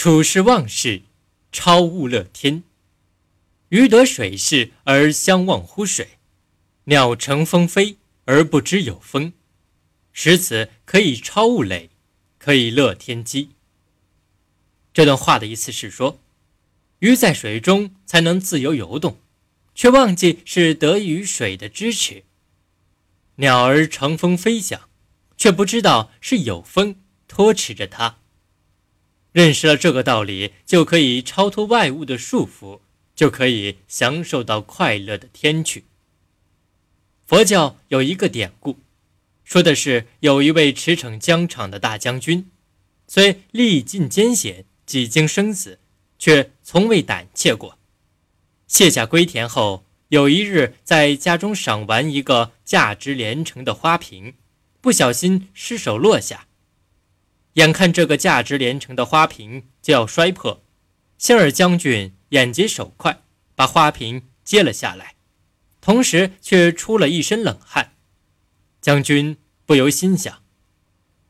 处事忘事，超物乐天。鱼得水势而相忘乎水，鸟乘风飞而不知有风。使此可以超物累，可以乐天机。这段话的意思是说，鱼在水中才能自由游动，却忘记是得益于水的支持；鸟儿乘风飞翔，却不知道是有风托持着它。认识了这个道理，就可以超脱外物的束缚，就可以享受到快乐的天去。佛教有一个典故，说的是有一位驰骋疆场的大将军，虽历尽艰险，几经生死，却从未胆怯过。卸甲归田后，有一日在家中赏玩一个价值连城的花瓶，不小心失手落下。眼看这个价值连城的花瓶就要摔破，希尔将军眼疾手快，把花瓶接了下来，同时却出了一身冷汗。将军不由心想：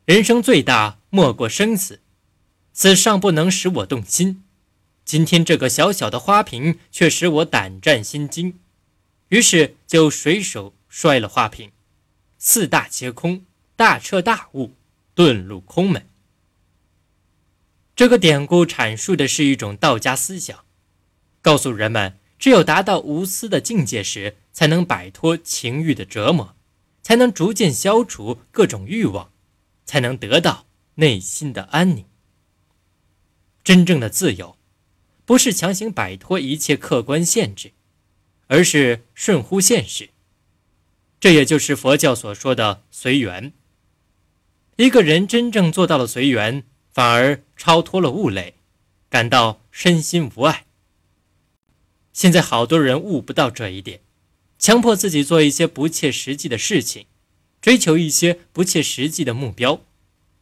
人生最大莫过生死，此尚不能使我动心，今天这个小小的花瓶却使我胆战心惊。于是就随手摔了花瓶，四大皆空，大彻大悟，遁入空门。这个典故阐述的是一种道家思想，告诉人们，只有达到无私的境界时，才能摆脱情欲的折磨，才能逐渐消除各种欲望，才能得到内心的安宁。真正的自由，不是强行摆脱一切客观限制，而是顺乎现实。这也就是佛教所说的随缘。一个人真正做到了随缘。反而超脱了物类，感到身心无碍。现在好多人悟不到这一点，强迫自己做一些不切实际的事情，追求一些不切实际的目标，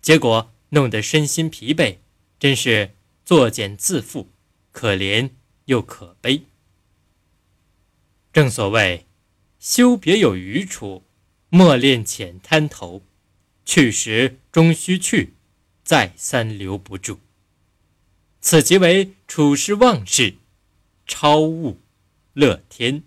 结果弄得身心疲惫，真是作茧自缚，可怜又可悲。正所谓，修别有余处，莫恋浅滩头，去时终须去。再三留不住，此即为处事忘事，超物乐天。